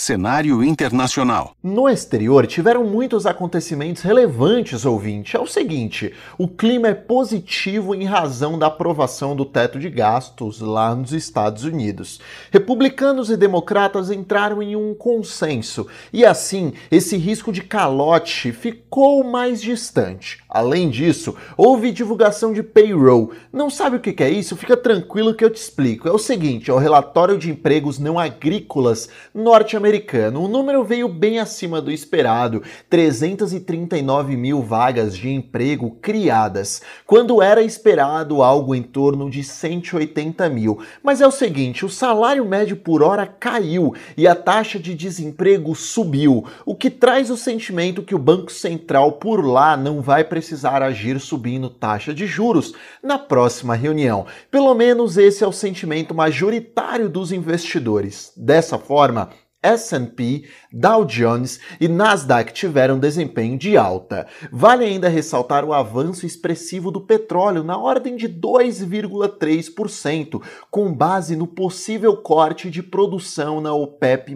cenário internacional. No exterior, tiveram muitos acontecimentos relevantes, ouvinte. É o seguinte: o clima é positivo em razão da aprovação do teto de gastos lá nos Estados Unidos. Republicanos e democratas entraram em um consenso e, assim, esse risco de calote ficou mais distante. Além disso, houve divulgação de payroll. Não sabe o que é isso? Fica tranquilo que eu te explico. É o seguinte: é o relatório de empregos não agrícolas norte-americano americano, o número veio bem acima do esperado, 339 mil vagas de emprego criadas, quando era esperado algo em torno de 180 mil. Mas é o seguinte, o salário médio por hora caiu e a taxa de desemprego subiu, o que traz o sentimento que o Banco Central por lá não vai precisar agir subindo taxa de juros na próxima reunião. Pelo menos esse é o sentimento majoritário dos investidores. Dessa forma, S&P, Dow Jones e Nasdaq tiveram desempenho de alta. Vale ainda ressaltar o avanço expressivo do petróleo na ordem de 2,3%, com base no possível corte de produção na OPEP+,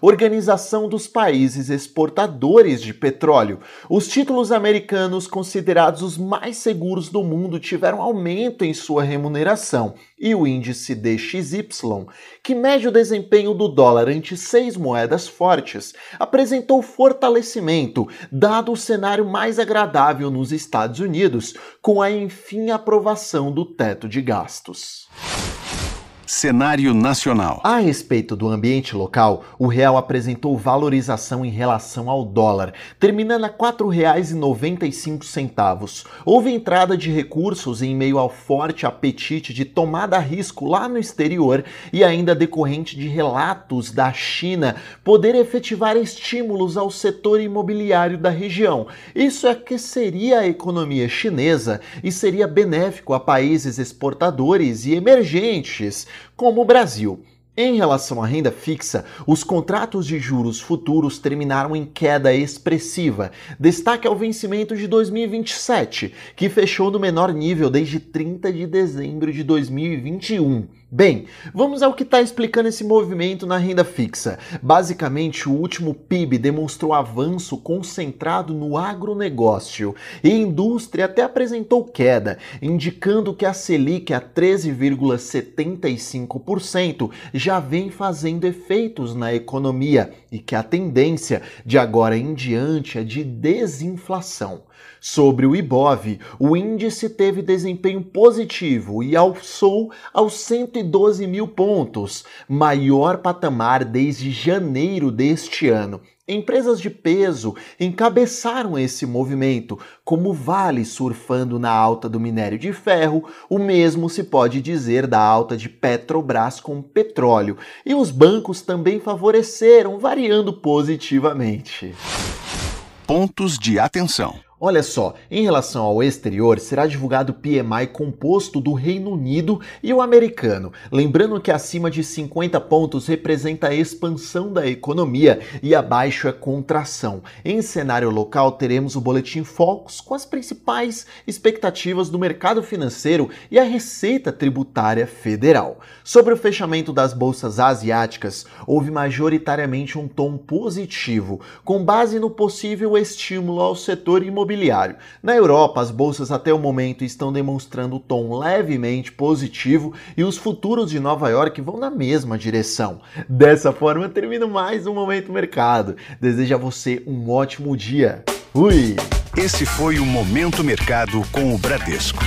Organização dos Países Exportadores de Petróleo. Os títulos americanos considerados os mais seguros do mundo tiveram aumento em sua remuneração, e o índice DXY, que mede o desempenho do dólar ante seis moedas fortes, apresentou fortalecimento, dado o cenário mais agradável nos Estados Unidos, com a enfim aprovação do teto de gastos. Cenário nacional. A respeito do ambiente local, o real apresentou valorização em relação ao dólar, terminando a R$ 4,95. Houve entrada de recursos em meio ao forte apetite de tomada a risco lá no exterior e ainda decorrente de relatos da China poder efetivar estímulos ao setor imobiliário da região. Isso aqueceria a economia chinesa e seria benéfico a países exportadores e emergentes como o Brasil. Em relação à renda fixa, os contratos de juros futuros terminaram em queda expressiva. Destaque ao vencimento de 2027, que fechou no menor nível desde 30 de dezembro de 2021. Bem, vamos ao que está explicando esse movimento na renda fixa. Basicamente, o último PIB demonstrou avanço concentrado no agronegócio e indústria até apresentou queda, indicando que a Selic a 13,75% já vem fazendo efeitos na economia e que a tendência de agora em diante é de desinflação. Sobre o IBOV, o índice teve desempenho positivo e alçou aos 112 mil pontos, maior patamar desde janeiro deste ano. Empresas de peso encabeçaram esse movimento, como Vale surfando na alta do minério de ferro, o mesmo se pode dizer da alta de Petrobras com petróleo, e os bancos também favoreceram, variando positivamente. Pontos de atenção. Olha só, em relação ao exterior, será divulgado o PMI composto do Reino Unido e o americano. Lembrando que acima de 50 pontos representa a expansão da economia e abaixo é contração. Em cenário local, teremos o Boletim Focus com as principais expectativas do mercado financeiro e a Receita Tributária Federal. Sobre o fechamento das bolsas asiáticas, houve majoritariamente um tom positivo, com base no possível estímulo ao setor imobiliário imobiliário. Na Europa, as bolsas até o momento estão demonstrando tom levemente positivo e os futuros de Nova York vão na mesma direção. Dessa forma, termino mais um Momento Mercado. Desejo a você um ótimo dia. Fui! Esse foi o Momento Mercado com o Bradesco.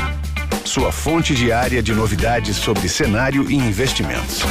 Sua fonte diária de novidades sobre cenário e investimentos.